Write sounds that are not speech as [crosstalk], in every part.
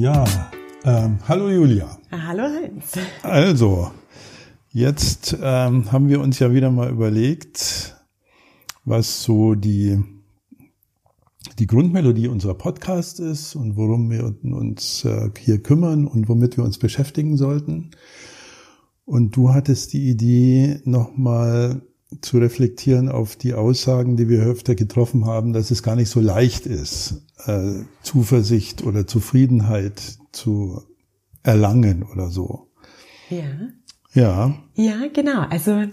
Ja, ähm, hallo Julia. Hallo Heinz. Also, jetzt ähm, haben wir uns ja wieder mal überlegt, was so die, die Grundmelodie unserer Podcast ist und worum wir uns äh, hier kümmern und womit wir uns beschäftigen sollten. Und du hattest die Idee, nochmal zu reflektieren auf die Aussagen, die wir öfter getroffen haben, dass es gar nicht so leicht ist, äh, Zuversicht oder Zufriedenheit zu erlangen oder so. Ja. Ja. Ja, genau. Also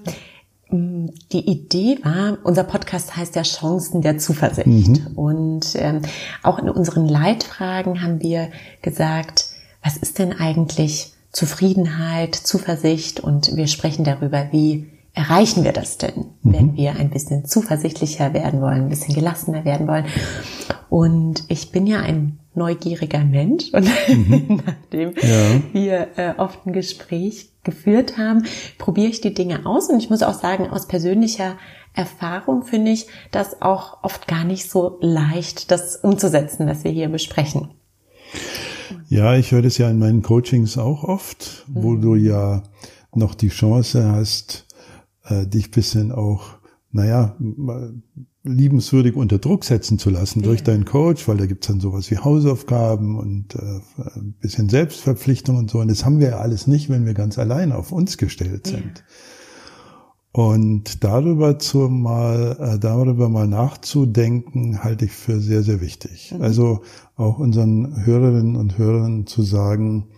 mm, die Idee war, unser Podcast heißt ja Chancen der Zuversicht. Mhm. Und ähm, auch in unseren Leitfragen haben wir gesagt, was ist denn eigentlich Zufriedenheit, Zuversicht? Und wir sprechen darüber, wie erreichen wir das denn, mhm. wenn wir ein bisschen zuversichtlicher werden wollen, ein bisschen gelassener werden wollen. Und ich bin ja ein neugieriger Mensch und [laughs] mhm. nachdem ja. wir äh, oft ein Gespräch geführt haben, probiere ich die Dinge aus und ich muss auch sagen, aus persönlicher Erfahrung finde ich das auch oft gar nicht so leicht, das umzusetzen, was wir hier besprechen. Ja, ich höre das ja in meinen Coachings auch oft, wo mhm. du ja noch die Chance hast, äh, dich bisschen auch, naja, liebenswürdig unter Druck setzen zu lassen durch deinen Coach, weil da gibt's dann sowas wie Hausaufgaben und äh, ein bisschen Selbstverpflichtung und so. Und das haben wir ja alles nicht, wenn wir ganz allein auf uns gestellt sind. Ja. Und darüber zu mal, äh, darüber mal nachzudenken, halte ich für sehr, sehr wichtig. Mhm. Also auch unseren Hörerinnen und Hörern zu sagen,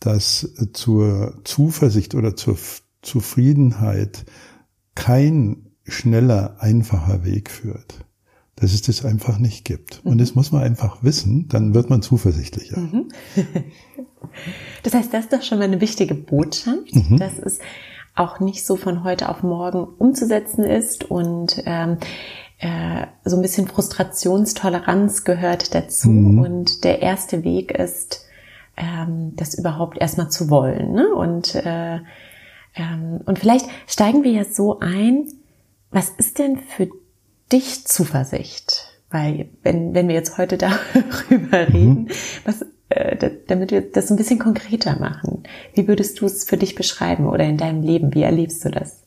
dass zur Zuversicht oder zur Zufriedenheit kein schneller, einfacher Weg führt. Dass es das einfach nicht gibt. Und das muss man einfach wissen, dann wird man zuversichtlicher. Mhm. [laughs] Das heißt, das ist doch schon mal eine wichtige Botschaft, mhm. dass es auch nicht so von heute auf morgen umzusetzen ist und ähm, äh, so ein bisschen Frustrationstoleranz gehört dazu. Mhm. Und der erste Weg ist, ähm, das überhaupt erstmal zu wollen. Ne? Und äh, und vielleicht steigen wir jetzt so ein, was ist denn für dich Zuversicht? Weil wenn, wenn wir jetzt heute [laughs] darüber mhm. reden, was, äh, damit wir das ein bisschen konkreter machen, wie würdest du es für dich beschreiben oder in deinem Leben? Wie erlebst du das?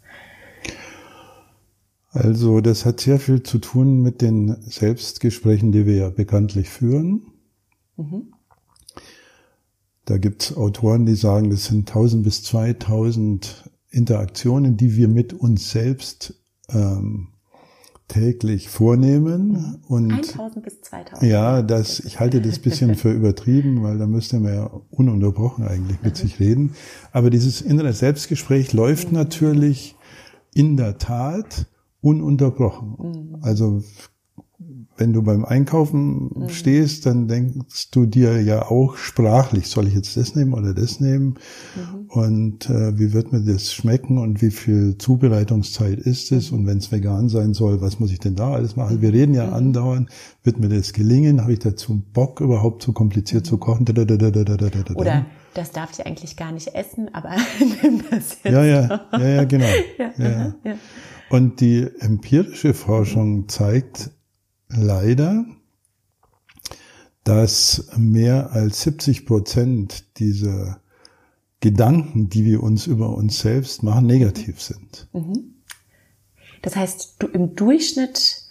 Also das hat sehr viel zu tun mit den Selbstgesprächen, die wir ja bekanntlich führen. Mhm. Da gibt es Autoren, die sagen, das sind 1000 bis 2000 Interaktionen, die wir mit uns selbst ähm, täglich vornehmen. Und 1000 bis 2000. Ja, das, ich halte das bisschen für übertrieben, weil da müsste man ja ununterbrochen eigentlich mit sich reden. Aber dieses innere Selbstgespräch läuft natürlich in der Tat ununterbrochen. Mhm. Also wenn du beim Einkaufen mhm. stehst, dann denkst du dir ja auch sprachlich, soll ich jetzt das nehmen oder das nehmen? Mhm. Und äh, wie wird mir das schmecken und wie viel Zubereitungszeit ist es? Mhm. Und wenn es vegan sein soll, was muss ich denn da alles machen? Wir reden ja mhm. andauernd, wird mir das gelingen? Habe ich dazu Bock, überhaupt so kompliziert zu kochen? Oder das darf ich eigentlich gar nicht essen, aber [laughs] nimm das jetzt. Ja, ja, ja, ja, genau. [laughs] ja, ja. ja. Und die empirische Forschung zeigt, leider, dass mehr als 70 Prozent dieser Gedanken, die wir uns über uns selbst machen, negativ sind. Mhm. Das heißt, du im Durchschnitt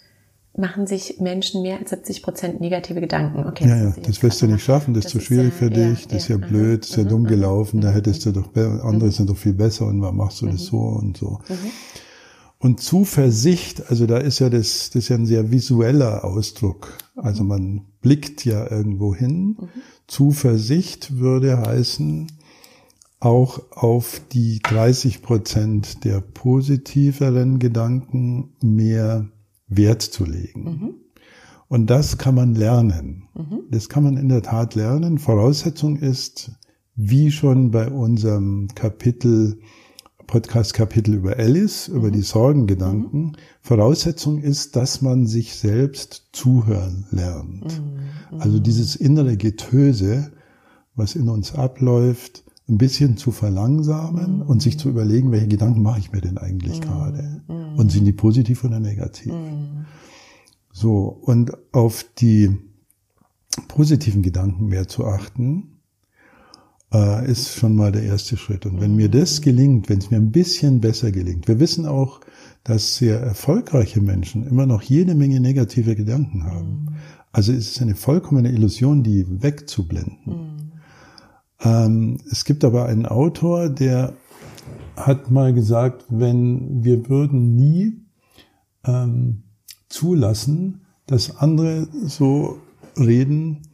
machen sich Menschen mehr als 70 Prozent negative Gedanken. Okay, ja, ja, das wirst du nicht schaffen, das, das ist zu schwierig ja, für dich, ja, das ist ja, ja blöd, das ist ja dumm mhm. gelaufen, da hättest du doch, andere sind doch viel besser und warum machst du das mhm. so und so. Und Zuversicht, also da ist ja das, das ist ja ein sehr visueller Ausdruck. Also man blickt ja irgendwo hin. Mhm. Zuversicht würde heißen, auch auf die 30 Prozent der positiveren Gedanken mehr Wert zu legen. Mhm. Und das kann man lernen. Mhm. Das kann man in der Tat lernen. Voraussetzung ist, wie schon bei unserem Kapitel Podcast-Kapitel über Alice, über die mhm. Sorgengedanken. Mhm. Voraussetzung ist, dass man sich selbst zuhören lernt. Mhm. Also dieses innere Getöse, was in uns abläuft, ein bisschen zu verlangsamen und sich zu überlegen, welche Gedanken mache ich mir denn eigentlich gerade? Und sind die positiv oder negativ? So, und auf die positiven Gedanken mehr zu achten, äh, ist schon mal der erste Schritt. Und wenn mir das gelingt, wenn es mir ein bisschen besser gelingt, wir wissen auch, dass sehr erfolgreiche Menschen immer noch jede Menge negative Gedanken haben. Mhm. Also es ist eine vollkommene Illusion, die wegzublenden. Mhm. Ähm, es gibt aber einen Autor, der hat mal gesagt, wenn wir würden nie ähm, zulassen, dass andere so reden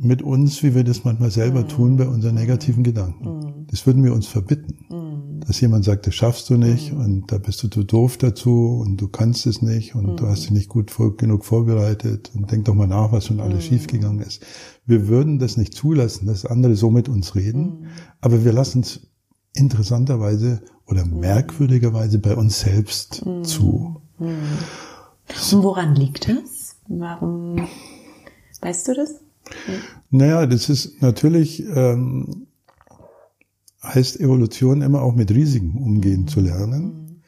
mit uns, wie wir das manchmal selber mhm. tun bei unseren negativen Gedanken. Mhm. Das würden wir uns verbitten. Mhm. Dass jemand sagt, das schaffst du nicht mhm. und da bist du zu doof dazu und du kannst es nicht und du hast dich nicht gut vor, genug vorbereitet und denk doch mal nach, was schon alles schiefgegangen ist. Wir würden das nicht zulassen, dass andere so mit uns reden, aber wir lassen es interessanterweise oder merkwürdigerweise bei uns selbst zu. Und woran liegt das? Warum weißt du das? Naja, das ist natürlich, ähm, heißt Evolution immer auch mit Risiken umgehen zu lernen.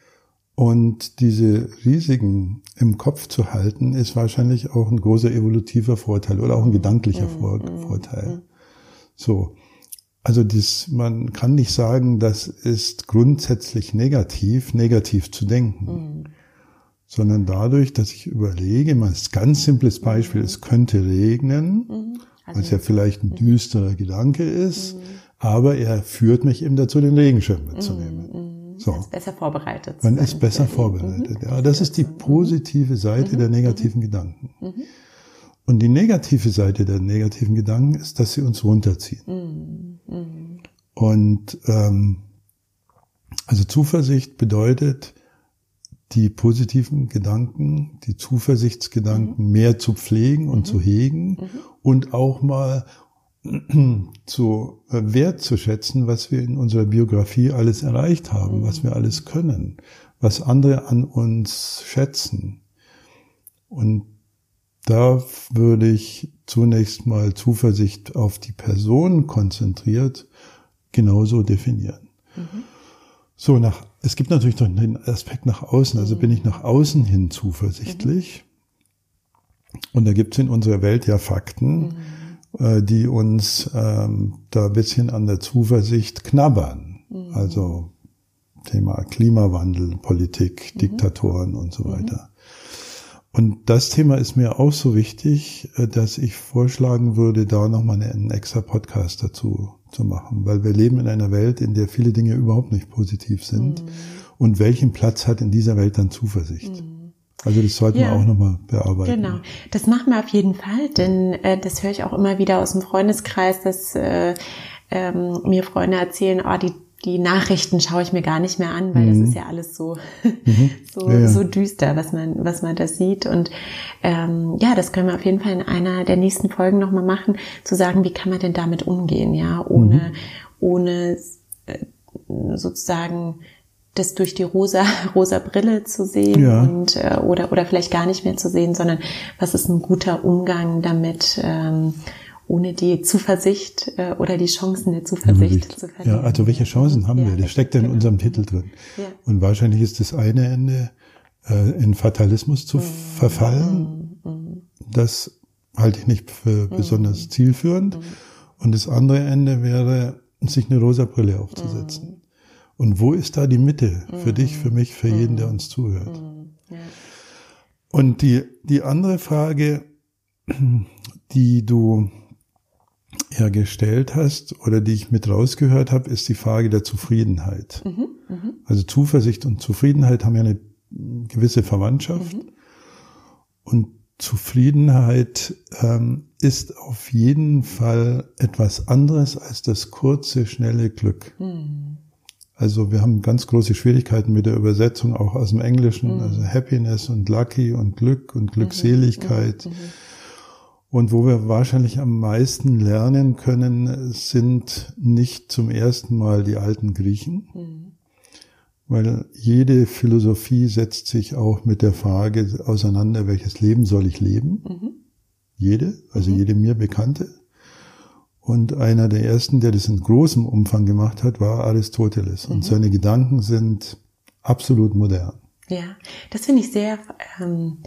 Und diese Risiken im Kopf zu halten, ist wahrscheinlich auch ein großer evolutiver Vorteil oder auch ein gedanklicher mhm. Vorteil. So. Also das, man kann nicht sagen, das ist grundsätzlich negativ, negativ zu denken. Mhm. Sondern dadurch, dass ich überlege, mal ein ganz simples Beispiel, mhm. es könnte regnen. Mhm also, was ja vielleicht ein mhm. düsterer Gedanke ist, mhm. aber er führt mich eben dazu, den Regenschirm mitzunehmen. Mhm. So. Man ist besser vorbereitet. Man ist besser vorbereitet. Ja, das ist die positive Seite der negativen Gedanken. Und die negative Seite der negativen Gedanken ist, dass sie uns runterziehen. Und ähm, also Zuversicht bedeutet, die positiven Gedanken, die Zuversichtsgedanken mhm. mehr zu pflegen und mhm. zu hegen mhm. und auch mal [clears throat] zu äh, wertzuschätzen, was wir in unserer Biografie alles erreicht haben, was wir alles können, was andere an uns schätzen. Und da würde ich zunächst mal Zuversicht auf die Person konzentriert genauso definieren. Mhm. So, nach, es gibt natürlich noch den Aspekt nach außen. Also bin ich nach außen hin zuversichtlich. Und da gibt es in unserer Welt ja Fakten, mhm. äh, die uns ähm, da ein bisschen an der Zuversicht knabbern. Mhm. Also Thema Klimawandel, Politik, mhm. Diktatoren und so weiter. Und das Thema ist mir auch so wichtig, äh, dass ich vorschlagen würde, da nochmal einen extra Podcast dazu zu machen, weil wir leben in einer Welt, in der viele Dinge überhaupt nicht positiv sind. Mhm. Und welchen Platz hat in dieser Welt dann Zuversicht? Mhm. Also das sollten ja, wir auch nochmal bearbeiten. Genau, das machen wir auf jeden Fall, denn äh, das höre ich auch immer wieder aus dem Freundeskreis, dass äh, ähm, mir Freunde erzählen, oh, die die Nachrichten schaue ich mir gar nicht mehr an, weil mhm. das ist ja alles so mhm. [laughs] so, ja, ja. so düster, was man was man da sieht und ähm, ja, das können wir auf jeden Fall in einer der nächsten Folgen noch mal machen, zu sagen, wie kann man denn damit umgehen, ja, ohne mhm. ohne äh, sozusagen das durch die rosa [laughs] rosa Brille zu sehen ja. und äh, oder oder vielleicht gar nicht mehr zu sehen, sondern was ist ein guter Umgang damit ähm, ohne die Zuversicht äh, oder die Chancen der Zuversicht zu verlieren. Ja, also welche Chancen haben ja, wir? Das steckt ja in genau. unserem Titel drin. Ja. Und wahrscheinlich ist das eine Ende, äh, in Fatalismus zu mhm. verfallen. Mhm. Das halte ich nicht für mhm. besonders zielführend. Mhm. Und das andere Ende wäre, sich eine rosa Brille aufzusetzen. Und wo ist da die Mitte für dich, für mich, für jeden, der uns zuhört? Ja. Und die, die andere Frage, [clears throat] die du hergestellt hast oder die ich mit rausgehört habe, ist die Frage der Zufriedenheit. Mhm, mh. Also Zuversicht und Zufriedenheit haben ja eine gewisse Verwandtschaft. Mhm. Und Zufriedenheit ähm, ist auf jeden Fall etwas anderes als das kurze, schnelle Glück. Mhm. Also wir haben ganz große Schwierigkeiten mit der Übersetzung auch aus dem Englischen, mhm. also Happiness und Lucky und Glück und mhm. Glückseligkeit. Mhm. Und wo wir wahrscheinlich am meisten lernen können, sind nicht zum ersten Mal die alten Griechen, mhm. weil jede Philosophie setzt sich auch mit der Frage auseinander, welches Leben soll ich leben? Mhm. Jede, also mhm. jede mir bekannte. Und einer der ersten, der das in großem Umfang gemacht hat, war Aristoteles. Und mhm. seine Gedanken sind absolut modern. Ja, das finde ich sehr ähm,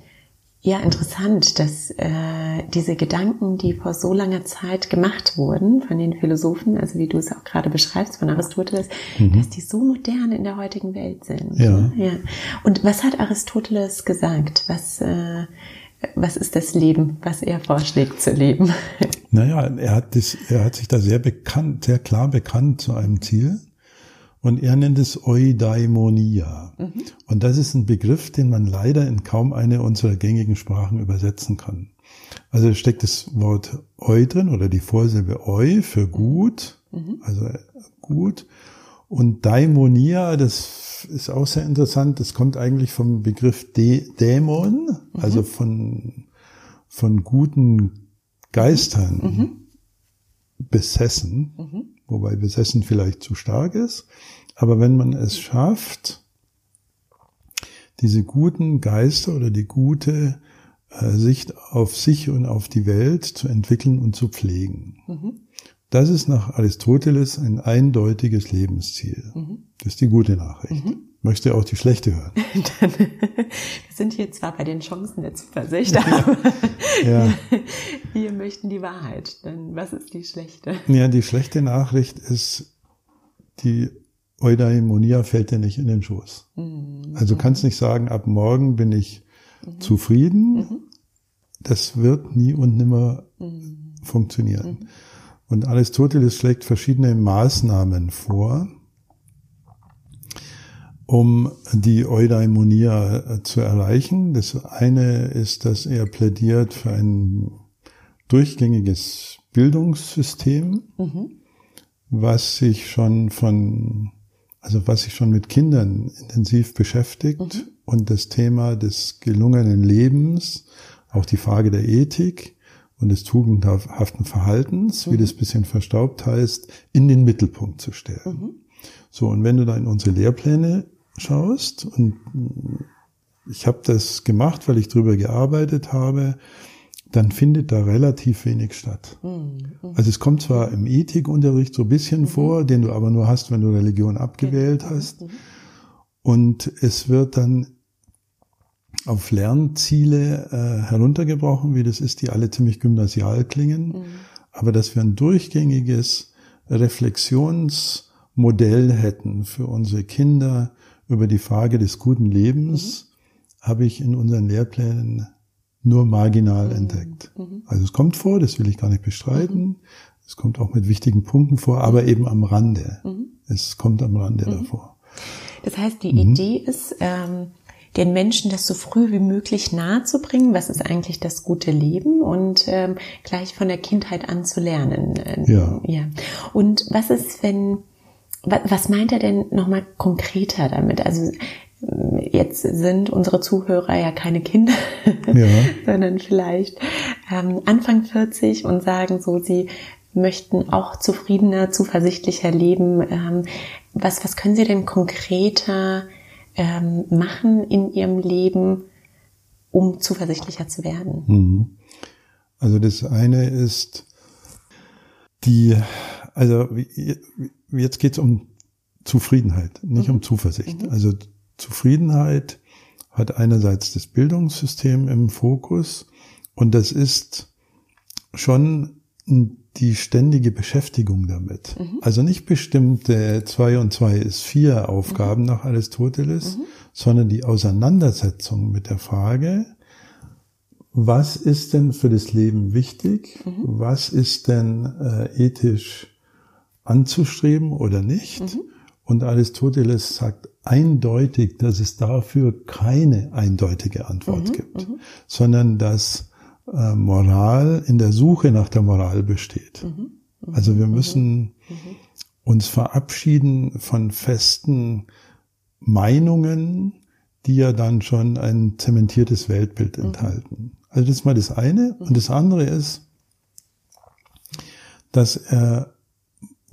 ja interessant, dass äh, diese Gedanken, die vor so langer Zeit gemacht wurden von den Philosophen, also wie du es auch gerade beschreibst von Aristoteles, mhm. dass die so modern in der heutigen Welt sind. Ja. ja. Und was hat Aristoteles gesagt? Was äh, was ist das Leben, was er vorschlägt zu leben? Naja, er hat, das, er hat sich da sehr bekannt, sehr klar bekannt zu einem Ziel. Und er nennt es Eudaimonia. Mhm. Und das ist ein Begriff, den man leider in kaum eine unserer gängigen Sprachen übersetzen kann. Also steckt das Wort Eu drin oder die Vorsilbe Eu für gut, mhm. also gut. Und Daimonia, das ist auch sehr interessant, das kommt eigentlich vom Begriff De Dämon, mhm. also von, von guten Geistern mhm. besessen. Wobei besessen vielleicht zu stark ist. Aber wenn man es schafft, diese guten Geister oder die gute äh, Sicht auf sich und auf die Welt zu entwickeln und zu pflegen. Mhm. Das ist nach Aristoteles ein eindeutiges Lebensziel. Mhm. Das ist die gute Nachricht. Mhm. Möchte auch die schlechte hören. [laughs] wir sind hier zwar bei den Chancen der Zuversicht, [laughs] aber ja. wir, wir möchten die Wahrheit. Denn was ist die schlechte? Ja, die schlechte Nachricht ist, die Eudaimonia fällt dir nicht in den Schoß. Mhm. Also du kannst nicht sagen, ab morgen bin ich mhm. zufrieden. Mhm. Das wird nie und nimmer mhm. funktionieren. Mhm. Und Aristoteles schlägt verschiedene Maßnahmen vor um die Eudaimonia äh, zu erreichen. Das eine ist, dass er plädiert für ein durchgängiges Bildungssystem, mhm. was sich schon von, also was sich schon mit Kindern intensiv beschäftigt mhm. und das Thema des gelungenen Lebens, auch die Frage der Ethik und des tugendhaften Verhaltens, mhm. wie das bisschen verstaubt heißt, in den Mittelpunkt zu stellen. Mhm. So, und wenn du da in unsere Lehrpläne schaust, und ich habe das gemacht, weil ich drüber gearbeitet habe, dann findet da relativ wenig statt. Mhm. Also es kommt zwar im Ethikunterricht so ein bisschen mhm. vor, den du aber nur hast, wenn du Religion abgewählt mhm. hast. Und es wird dann auf Lernziele äh, heruntergebrochen, wie das ist, die alle ziemlich gymnasial klingen. Mhm. Aber dass wir ein durchgängiges Reflexionsmodell hätten für unsere Kinder, über die Frage des guten Lebens mhm. habe ich in unseren Lehrplänen nur marginal mhm. entdeckt. Mhm. Also es kommt vor, das will ich gar nicht bestreiten. Mhm. Es kommt auch mit wichtigen Punkten vor, aber mhm. eben am Rande. Es kommt am Rande davor. Das heißt, die Idee ist, ähm, den Menschen das so früh wie möglich nahe zu bringen, was ist eigentlich das gute Leben und ähm, gleich von der Kindheit an zu lernen. Ja. ja. Und was ist, wenn was meint er denn nochmal konkreter damit? Also jetzt sind unsere Zuhörer ja keine Kinder, [laughs] ja. sondern vielleicht ähm, Anfang 40 und sagen so, sie möchten auch zufriedener, zuversichtlicher leben. Ähm, was, was können sie denn konkreter ähm, machen in ihrem Leben, um zuversichtlicher zu werden? Mhm. Also das eine ist die, also jetzt geht es um Zufriedenheit, nicht mhm. um Zuversicht. Mhm. Also Zufriedenheit hat einerseits das Bildungssystem im Fokus und das ist schon die ständige Beschäftigung damit. Mhm. Also nicht bestimmte zwei und zwei ist vier Aufgaben mhm. nach Aristoteles, mhm. sondern die Auseinandersetzung mit der Frage, was ist denn für das Leben wichtig? Mhm. Was ist denn äh, ethisch anzustreben oder nicht. Mhm. Und Aristoteles sagt eindeutig, dass es dafür keine eindeutige Antwort mhm. gibt, mhm. sondern dass äh, Moral in der Suche nach der Moral besteht. Mhm. Mhm. Also wir müssen mhm. uns verabschieden von festen Meinungen, die ja dann schon ein zementiertes Weltbild enthalten. Also das ist mal das eine. Und das andere ist, dass er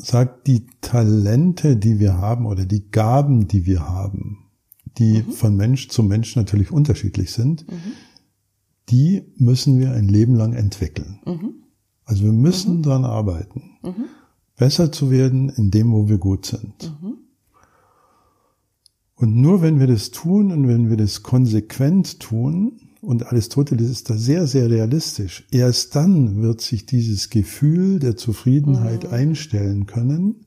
sagt, die Talente, die wir haben oder die Gaben, die wir haben, die mhm. von Mensch zu Mensch natürlich unterschiedlich sind, mhm. die müssen wir ein Leben lang entwickeln. Mhm. Also wir müssen mhm. dran arbeiten, mhm. besser zu werden in dem, wo wir gut sind. Mhm. Und nur wenn wir das tun und wenn wir das konsequent tun, und Aristoteles ist da sehr, sehr realistisch, erst dann wird sich dieses Gefühl der Zufriedenheit mhm. einstellen können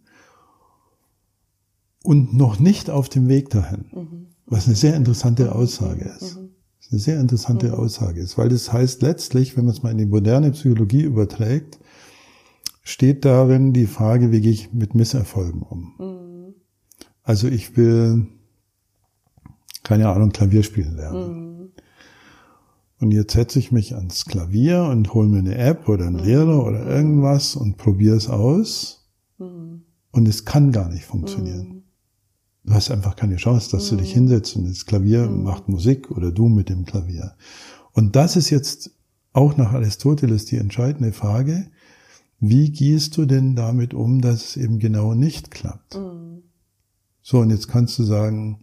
und noch nicht auf dem Weg dahin. Mhm. Was eine sehr interessante mhm. Aussage ist. Mhm. Eine sehr interessante mhm. Aussage ist, weil das heißt letztlich, wenn man es mal in die moderne Psychologie überträgt, steht darin die Frage, wie gehe ich mit Misserfolgen um? Mhm. Also ich will, keine Ahnung, Klavier spielen lernen. Mhm. Und jetzt setze ich mich ans Klavier und hole mir eine App oder einen mhm. Lehrer oder irgendwas und probiere es aus. Mhm. Und es kann gar nicht funktionieren. Mhm. Du hast einfach keine Chance, dass du dich hinsetzt und das Klavier macht Musik oder du mit dem Klavier. Und das ist jetzt auch nach Aristoteles die entscheidende Frage. Wie gehst du denn damit um, dass es eben genau nicht klappt? Mhm. So, und jetzt kannst du sagen,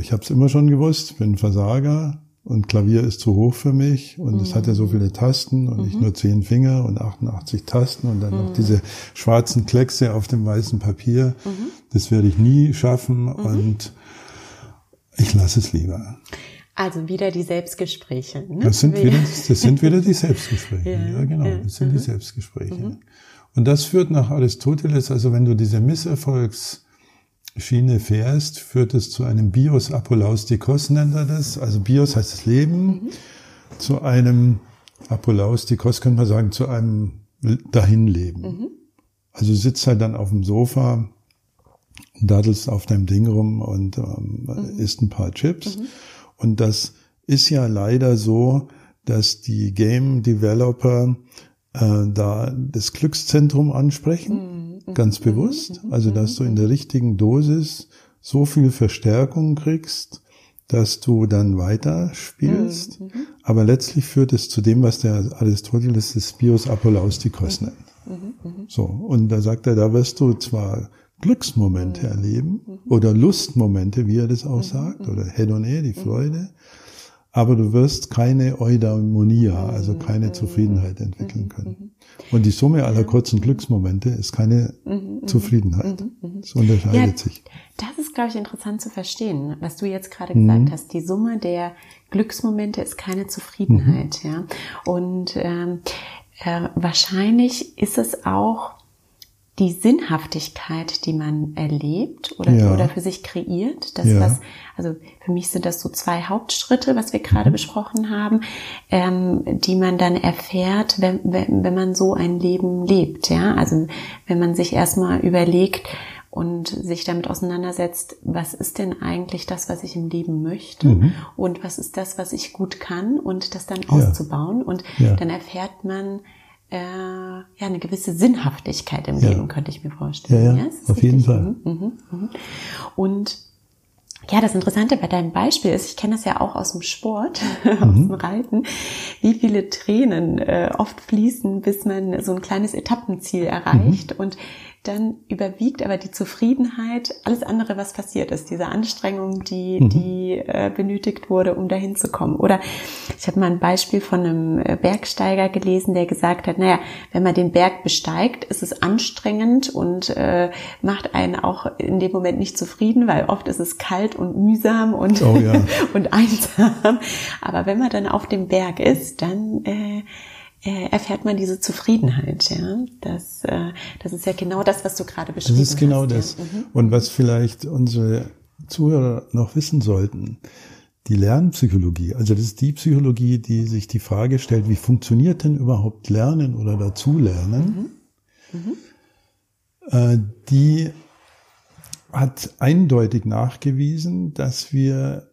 ich habe es immer schon gewusst, bin Versager und Klavier ist zu hoch für mich und mhm. es hat ja so mhm. viele Tasten und mhm. ich nur zehn Finger und 88 Tasten und dann mhm. noch diese schwarzen Kleckse auf dem weißen Papier. Mhm. Das werde ich nie schaffen mhm. und ich lasse es lieber. Also wieder die Selbstgespräche. Ne? Das, sind wieder, das sind wieder die [laughs] Selbstgespräche. ja, ja genau, das sind die Selbstgespräche. Und das führt nach Aristoteles, also wenn du diese Misserfolgsschiene fährst, führt es zu einem Bios Apolaustikos, nennt er das. Also Bios heißt das Leben. Mhm. Zu einem Apolaustikos könnte man sagen, zu einem Dahinleben. Mhm. Also sitzt halt dann auf dem Sofa, daddelst auf deinem Ding rum und ähm, mhm. isst ein paar Chips. Mhm. Und das ist ja leider so, dass die Game Developer äh, da das Glückszentrum ansprechen, mhm. Ganz mhm. bewusst. Mhm. Also, dass du in der richtigen Dosis so viel Verstärkung kriegst, dass du dann weiter spielst. Mhm. Aber letztlich führt es zu dem, was der Aristoteles des Bios Apolaustikos nennt. So. Und da sagt er, da wirst du zwar Glücksmomente mhm. erleben mhm. oder Lustmomente, wie er das auch mhm. sagt, oder Hedone, die Freude. Aber du wirst keine Eudaimonia, also keine Zufriedenheit entwickeln können. Und die Summe aller kurzen Glücksmomente ist keine Zufriedenheit. Es unterscheidet ja, sich. Das ist, glaube ich, interessant zu verstehen, was du jetzt gerade gesagt hast. Die Summe der Glücksmomente ist keine Zufriedenheit. Ja. Und ähm, äh, wahrscheinlich ist es auch die Sinnhaftigkeit, die man erlebt oder, ja. oder für sich kreiert. Das, ja. was, also für mich sind das so zwei Hauptschritte, was wir gerade mhm. besprochen haben, ähm, die man dann erfährt, wenn, wenn, wenn man so ein Leben lebt. Ja, also wenn man sich erstmal überlegt und sich damit auseinandersetzt, was ist denn eigentlich das, was ich im Leben möchte mhm. und was ist das, was ich gut kann und das dann ja. auszubauen und dann erfährt man, äh, ja eine gewisse Sinnhaftigkeit im ja. Leben, könnte ich mir vorstellen. Ja, ja, auf jeden Fall. Mhm, mhm, mhm. Und ja, das Interessante bei deinem Beispiel ist, ich kenne das ja auch aus dem Sport, [laughs] aus mhm. dem Reiten, wie viele Tränen äh, oft fließen, bis man so ein kleines Etappenziel erreicht. Mhm. Und dann überwiegt aber die Zufriedenheit, alles andere, was passiert ist, diese Anstrengung, die, mhm. die äh, benötigt wurde, um dahin zu kommen. Oder ich habe mal ein Beispiel von einem äh, Bergsteiger gelesen, der gesagt hat, naja, wenn man den Berg besteigt, ist es anstrengend und äh, macht einen auch in dem Moment nicht zufrieden, weil oft ist es kalt und mühsam und, oh, ja. [laughs] und einsam. Aber wenn man dann auf dem Berg ist, dann äh, äh, erfährt man diese Zufriedenheit. Ja, das, äh, das ist ja genau das, was du gerade beschrieben hast. Das ist genau hast, das. Ja. Mhm. Und was vielleicht unsere Zuhörer noch wissen sollten, die Lernpsychologie, also das ist die Psychologie, die sich die Frage stellt, wie funktioniert denn überhaupt Lernen oder Dazulernen? Mhm. Mhm. Äh, die hat eindeutig nachgewiesen, dass wir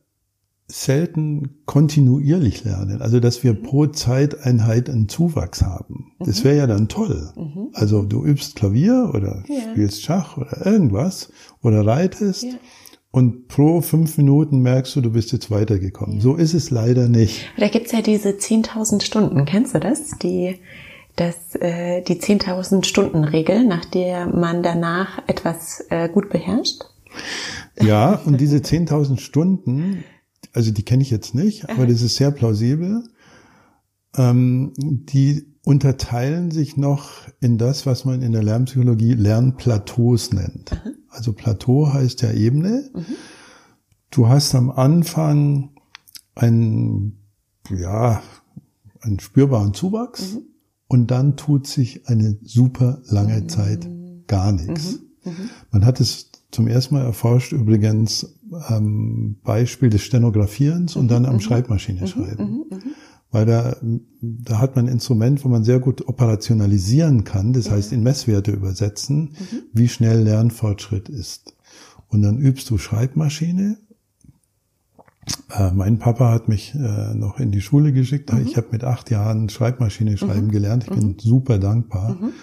selten kontinuierlich lernen, also dass wir pro Zeiteinheit einen Zuwachs haben. Mhm. Das wäre ja dann toll. Mhm. Also du übst Klavier oder ja. spielst Schach oder irgendwas oder reitest ja. und pro fünf Minuten merkst du, du bist jetzt weitergekommen. Ja. So ist es leider nicht. Da gibt's ja diese 10.000 Stunden, kennst du das? Die das, äh, die 10.000 Stunden Regel, nach der man danach etwas äh, gut beherrscht? Ja, und diese 10.000 Stunden, also die kenne ich jetzt nicht, aber das ist sehr plausibel. Ähm, die unterteilen sich noch in das, was man in der Lernpsychologie Lernplateaus nennt. Also Plateau heißt ja Ebene. Mhm. Du hast am Anfang einen, ja, einen spürbaren Zuwachs mhm. und dann tut sich eine super lange mhm. Zeit gar nichts. Mhm. mhm. Man hat es zum ersten Mal erforscht übrigens am Beispiel des Stenografierens und dann am mhm. Schreibmaschine schreiben. Weil da, da hat man ein Instrument, wo man sehr gut operationalisieren kann, das heißt in Messwerte übersetzen, wie schnell Lernfortschritt ist. Und dann übst du Schreibmaschine äh, mein Papa hat mich äh, noch in die Schule geschickt. Mhm. Ich habe mit acht Jahren Schreibmaschine schreiben mhm. gelernt. Ich bin mhm. super dankbar mhm.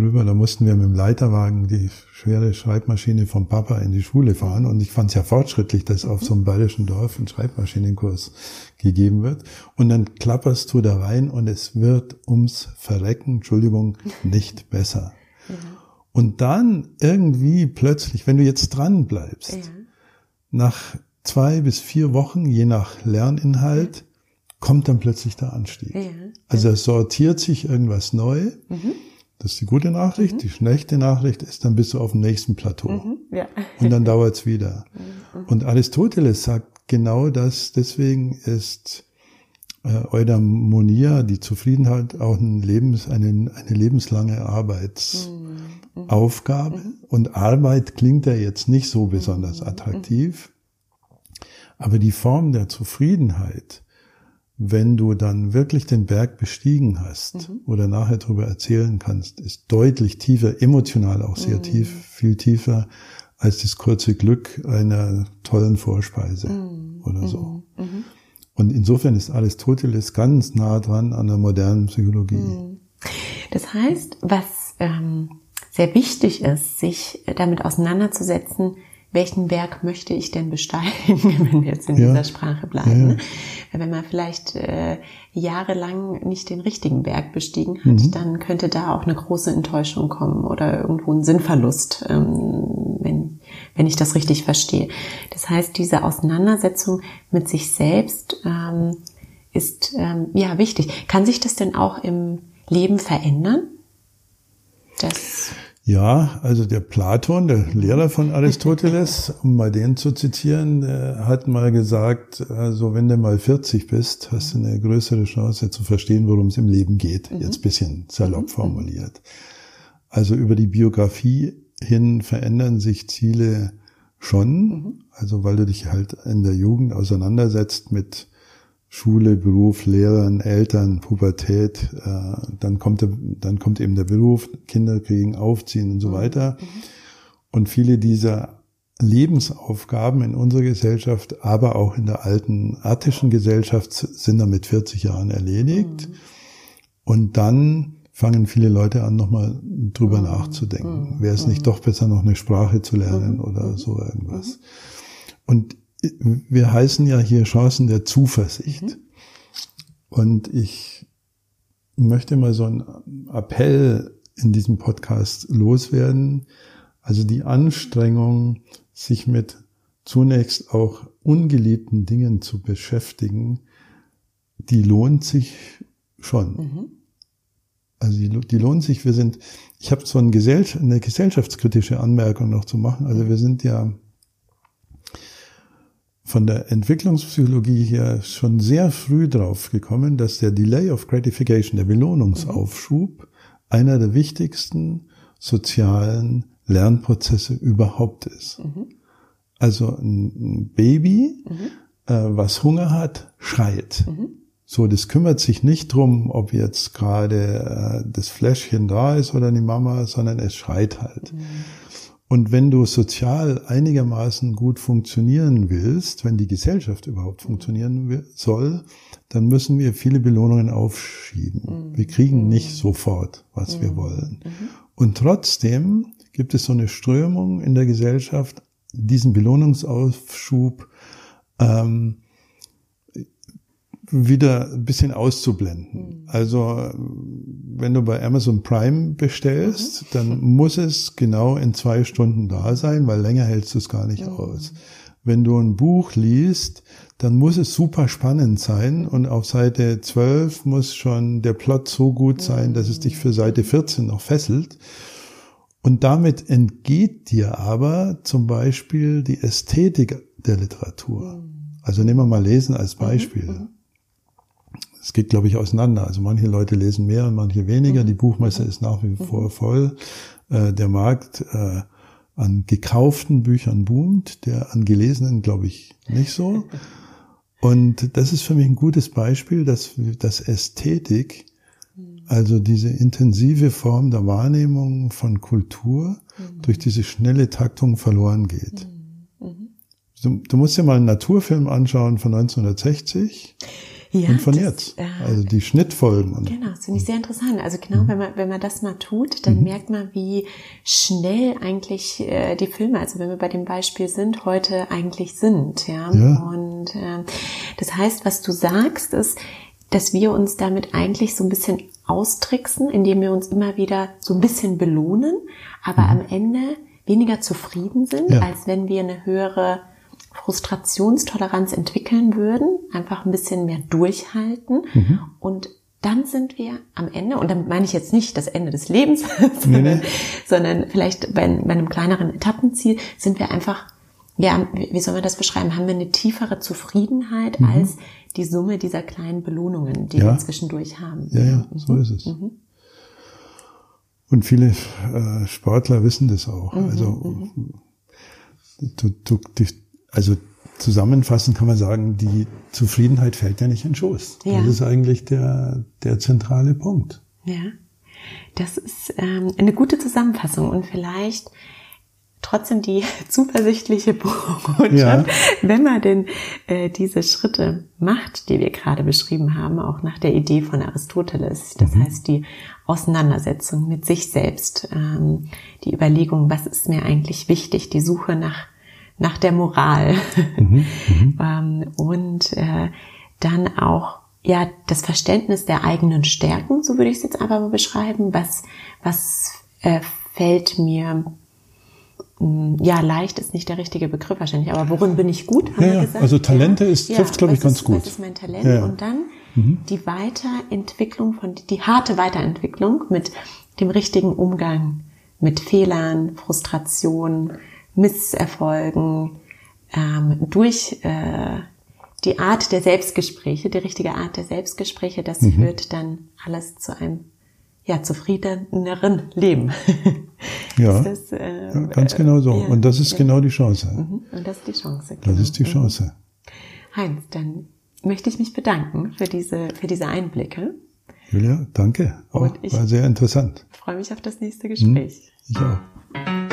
Drüber. Da mussten wir mit dem Leiterwagen die schwere Schreibmaschine vom Papa in die Schule fahren. Und ich fand es ja fortschrittlich, dass auf so einem bayerischen Dorf ein Schreibmaschinenkurs gegeben wird. Und dann klapperst du da rein und es wird ums Verrecken, Entschuldigung, nicht besser. Ja. Und dann irgendwie plötzlich, wenn du jetzt dran bleibst, ja. nach zwei bis vier Wochen, je nach Lerninhalt, kommt dann plötzlich der Anstieg. Ja. Also es sortiert sich irgendwas neu. Mhm. Das ist die gute Nachricht. Mhm. Die schlechte Nachricht ist, dann bist du auf dem nächsten Plateau. Mhm. Ja. Und dann dauert's wieder. [laughs] Mhm. Und Aristoteles sagt genau das. Deswegen ist äh, Eudaimonia, die Zufriedenheit, auch ein Lebens, eine, eine lebenslange Arbeitsaufgabe. Mhm. Und Arbeit klingt ja jetzt nicht so besonders attraktiv. Aber die Form der Zufriedenheit, wenn du dann wirklich den Berg bestiegen hast mhm. oder nachher darüber erzählen kannst, ist deutlich tiefer, emotional auch sehr mhm. tief, viel tiefer als das kurze Glück einer tollen Vorspeise mhm. oder so. Mhm. Mhm. Und insofern ist Aristoteles ganz nah dran an der modernen Psychologie. Mhm. Das heißt, was ähm, sehr wichtig ist, sich damit auseinanderzusetzen, welchen Berg möchte ich denn besteigen, [laughs] wenn wir jetzt in ja. dieser Sprache bleiben. Ja. Ne? Wenn man vielleicht äh, jahrelang nicht den richtigen Berg bestiegen hat, mhm. dann könnte da auch eine große Enttäuschung kommen oder irgendwo ein Sinnverlust, ähm, wenn, wenn ich das richtig verstehe. Das heißt, diese Auseinandersetzung mit sich selbst ähm, ist ähm, ja wichtig. Kann sich das denn auch im Leben verändern? Das ja, also der Platon, der Lehrer von Aristoteles, [laughs] um mal den zu zitieren, hat mal gesagt, also wenn du mal 40 bist, hast du eine größere Chance zu verstehen, worum es im Leben geht. Mhm. Jetzt bisschen salopp mhm. formuliert. Also über die Biografie hin verändern sich Ziele schon. Mhm. Also weil du dich halt in der Jugend auseinandersetzt mit Schule, Beruf, Lehrern, Eltern, Pubertät, äh, dann kommt der, dann kommt eben der Beruf, Kinder kriegen, aufziehen und so mhm. weiter. Mhm. Und viele dieser Lebensaufgaben in unserer Gesellschaft, aber auch in der alten attischen Gesellschaft sind dann mit 40 Jahren erledigt. Mhm. Und dann fangen viele Leute an, nochmal drüber mhm. nachzudenken. Mhm. Wäre es nicht mhm. doch besser, noch eine Sprache zu lernen oder so irgendwas? Und wir heißen ja hier Chancen der Zuversicht. Mhm. Und ich möchte mal so einen Appell in diesem Podcast loswerden. Also die Anstrengung, sich mit zunächst auch ungeliebten Dingen zu beschäftigen, die lohnt sich schon. Mhm. Also die, die lohnt sich. Wir sind, ich habe so eine, gesellschaftskritische Anmerkung noch zu machen. Also wir sind ja von der Entwicklungspsychologie her schon sehr früh drauf gekommen, dass der Delay of Gratification, der Belohnungsaufschub, einer der wichtigsten sozialen Lernprozesse überhaupt ist. Mhm. Also ein Baby, mhm. äh, was Hunger hat, schreit. Mhm. So, das kümmert sich nicht drum, ob jetzt gerade äh, das Fläschchen da ist oder die Mama, sondern es schreit halt. Mhm. Und wenn du sozial einigermaßen gut funktionieren willst, wenn die Gesellschaft überhaupt funktionieren soll, dann müssen wir viele Belohnungen aufschieben. Mhm. Wir kriegen nicht sofort, was mhm. wir wollen. Mhm. Und trotzdem gibt es so eine Strömung in der Gesellschaft, diesen Belohnungsaufschub ähm, wieder ein bisschen auszublenden. Mhm. Also wenn du bei Amazon Prime bestellst, mhm. dann muss es genau in zwei Stunden da sein, weil länger hältst du es gar nicht mhm. aus. Wenn du ein Buch liest, dann muss es super spannend sein und auf Seite 12 muss schon der Plot so gut sein, dass es dich für Seite 14 noch fesselt. Und damit entgeht dir aber zum Beispiel die Ästhetik der Literatur. Mhm. Also nehmen wir mal Lesen als Beispiel. Mhm. Es geht, glaube ich, auseinander. Also manche Leute lesen mehr und manche weniger. Mhm. Die Buchmesse ist nach wie vor mhm. voll. Äh, der Markt äh, an gekauften Büchern boomt, der an gelesenen, glaube ich, nicht so. [laughs] Und das ist für mich ein gutes Beispiel, dass, dass Ästhetik, also diese intensive Form der Wahrnehmung von Kultur, mhm. durch diese schnelle Taktung verloren geht. Mhm. Du, du, musst dir mal einen Naturfilm anschauen von 1960 ja, und von das, jetzt. Äh, also die Schnittfolgen. Und, genau, das finde ich sehr interessant. Also genau, mhm. wenn man wenn man das mal tut, dann mhm. merkt man, wie schnell eigentlich äh, die Filme, also wenn wir bei dem Beispiel sind, heute eigentlich sind. Ja. ja. Und äh, das heißt, was du sagst, ist, dass wir uns damit eigentlich so ein bisschen austricksen, indem wir uns immer wieder so ein bisschen belohnen, aber mhm. am Ende weniger zufrieden sind, ja. als wenn wir eine höhere Frustrationstoleranz entwickeln würden, einfach ein bisschen mehr durchhalten mhm. und dann sind wir am Ende, und damit meine ich jetzt nicht das Ende des Lebens, sondern, [laughs] nee, nee. sondern vielleicht bei, bei, einem kleineren Etappenziel, sind wir einfach, ja, wie soll man das beschreiben, haben wir eine tiefere Zufriedenheit mhm. als die Summe dieser kleinen Belohnungen, die ja. wir zwischendurch haben. Ja, ja, so mhm. ist es. Mhm. Und viele äh, Sportler wissen das auch. Mhm, also du, du, die, also zusammenfassend kann man sagen, die Zufriedenheit fällt ja nicht in Schoß. Ja. Das ist eigentlich der, der zentrale Punkt. Ja, das ist ähm, eine gute Zusammenfassung und vielleicht trotzdem die [laughs] zuversichtliche Botschaft, ja. wenn man denn äh, diese Schritte macht, die wir gerade beschrieben haben, auch nach der Idee von Aristoteles. Das mhm. heißt, die Auseinandersetzung mit sich selbst, ähm, die Überlegung, was ist mir eigentlich wichtig, die Suche nach nach der Moral mhm, mhm. [laughs] ähm, und äh, dann auch ja das Verständnis der eigenen Stärken, so würde ich es jetzt einfach mal beschreiben. Was was äh, fällt mir mm, ja, leicht ist nicht der richtige Begriff wahrscheinlich, aber worin bin ich gut, haben ja, wir gesagt. Also Talente ja. ist, trifft, ja, glaube ich, ganz ist, gut. Das ist mein Talent. Ja. Und dann mhm. die Weiterentwicklung von, die harte Weiterentwicklung mit dem richtigen Umgang mit Fehlern, Frustration, Misserfolgen, ähm, durch äh, die Art der Selbstgespräche, die richtige Art der Selbstgespräche, das mhm. führt dann alles zu einem ja, zufriedeneren Leben. ja, das, äh, ja, ganz genau so. Ja, und das ist ja. genau die Chance. Mhm. Und das ist die Chance. Genau. Das ist die Chance. Heinz, dann möchte ich mich bedanken für diese, für diese Einblicke. Julia, danke. Auch, ich war sehr interessant. freue mich auf das nächste Gespräch. Mhm. Ich auch.